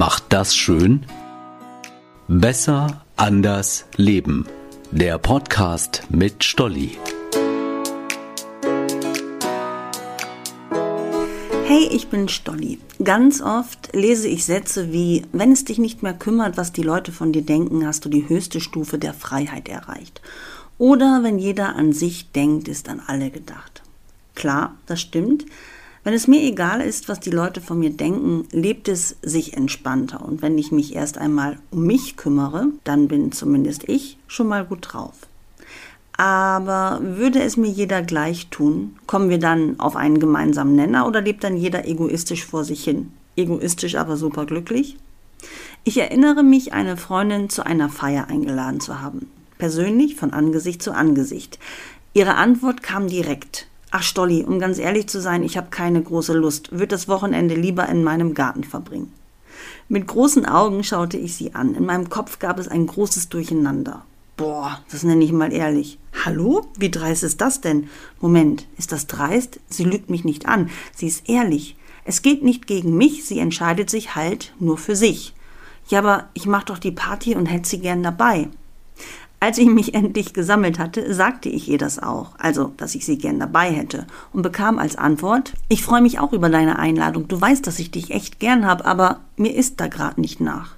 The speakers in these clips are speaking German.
macht das schön? Besser, anders, leben. Der Podcast mit Stolli. Hey, ich bin Stolli. Ganz oft lese ich Sätze wie, wenn es dich nicht mehr kümmert, was die Leute von dir denken, hast du die höchste Stufe der Freiheit erreicht. Oder wenn jeder an sich denkt, ist an alle gedacht. Klar, das stimmt. Wenn es mir egal ist, was die Leute von mir denken, lebt es sich entspannter. Und wenn ich mich erst einmal um mich kümmere, dann bin zumindest ich schon mal gut drauf. Aber würde es mir jeder gleich tun, kommen wir dann auf einen gemeinsamen Nenner oder lebt dann jeder egoistisch vor sich hin? Egoistisch, aber superglücklich? Ich erinnere mich, eine Freundin zu einer Feier eingeladen zu haben. Persönlich, von Angesicht zu Angesicht. Ihre Antwort kam direkt. Ach Stolli, um ganz ehrlich zu sein, ich habe keine große Lust, würde das Wochenende lieber in meinem Garten verbringen. Mit großen Augen schaute ich sie an. In meinem Kopf gab es ein großes Durcheinander. Boah, das nenne ich mal ehrlich. Hallo? Wie dreist ist das denn? Moment, ist das dreist? Sie lügt mich nicht an. Sie ist ehrlich. Es geht nicht gegen mich, sie entscheidet sich halt nur für sich. Ja, aber ich mach doch die Party und hätte sie gern dabei. Als ich mich endlich gesammelt hatte, sagte ich ihr das auch, also dass ich sie gern dabei hätte, und bekam als Antwort Ich freue mich auch über deine Einladung, du weißt, dass ich dich echt gern hab, aber mir ist da grad nicht nach.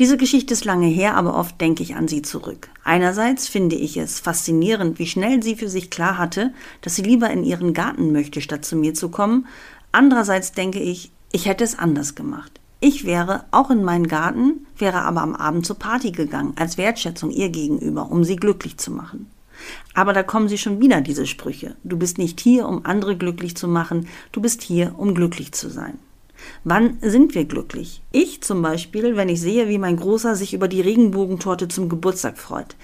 Diese Geschichte ist lange her, aber oft denke ich an sie zurück. Einerseits finde ich es faszinierend, wie schnell sie für sich klar hatte, dass sie lieber in ihren Garten möchte, statt zu mir zu kommen. Andererseits denke ich, ich hätte es anders gemacht. Ich wäre auch in meinen Garten, wäre aber am Abend zur Party gegangen, als Wertschätzung ihr gegenüber, um sie glücklich zu machen. Aber da kommen sie schon wieder, diese Sprüche. Du bist nicht hier, um andere glücklich zu machen, du bist hier, um glücklich zu sein. Wann sind wir glücklich? Ich zum Beispiel, wenn ich sehe, wie mein Großer sich über die Regenbogentorte zum Geburtstag freut.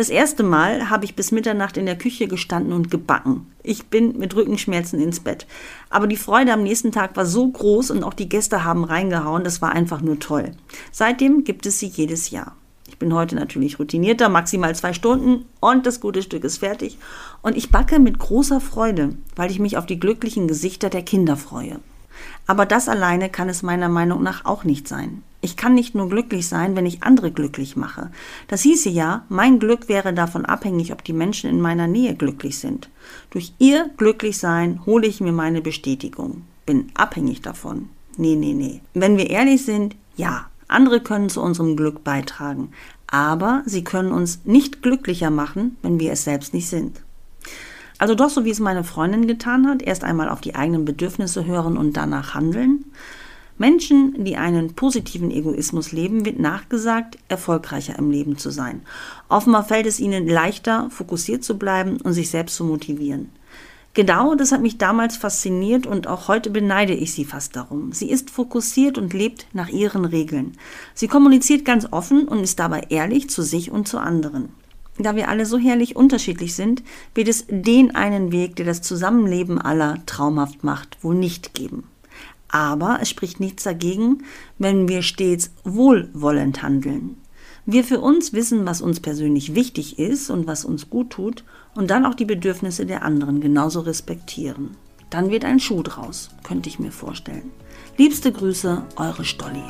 Das erste Mal habe ich bis Mitternacht in der Küche gestanden und gebacken. Ich bin mit Rückenschmerzen ins Bett. Aber die Freude am nächsten Tag war so groß und auch die Gäste haben reingehauen, das war einfach nur toll. Seitdem gibt es sie jedes Jahr. Ich bin heute natürlich routinierter, maximal zwei Stunden und das gute Stück ist fertig. Und ich backe mit großer Freude, weil ich mich auf die glücklichen Gesichter der Kinder freue. Aber das alleine kann es meiner Meinung nach auch nicht sein. Ich kann nicht nur glücklich sein, wenn ich andere glücklich mache. Das hieße ja, mein Glück wäre davon abhängig, ob die Menschen in meiner Nähe glücklich sind. Durch ihr Glücklichsein hole ich mir meine Bestätigung. Bin abhängig davon. Nee, nee, nee. Wenn wir ehrlich sind, ja, andere können zu unserem Glück beitragen. Aber sie können uns nicht glücklicher machen, wenn wir es selbst nicht sind. Also doch so, wie es meine Freundin getan hat, erst einmal auf die eigenen Bedürfnisse hören und danach handeln. Menschen, die einen positiven Egoismus leben, wird nachgesagt, erfolgreicher im Leben zu sein. Offenbar fällt es ihnen leichter, fokussiert zu bleiben und sich selbst zu motivieren. Genau, das hat mich damals fasziniert und auch heute beneide ich sie fast darum. Sie ist fokussiert und lebt nach ihren Regeln. Sie kommuniziert ganz offen und ist dabei ehrlich zu sich und zu anderen. Da wir alle so herrlich unterschiedlich sind, wird es den einen Weg, der das Zusammenleben aller traumhaft macht, wohl nicht geben. Aber es spricht nichts dagegen, wenn wir stets wohlwollend handeln. Wir für uns wissen, was uns persönlich wichtig ist und was uns gut tut und dann auch die Bedürfnisse der anderen genauso respektieren. Dann wird ein Schuh draus, könnte ich mir vorstellen. Liebste Grüße, eure Stolli.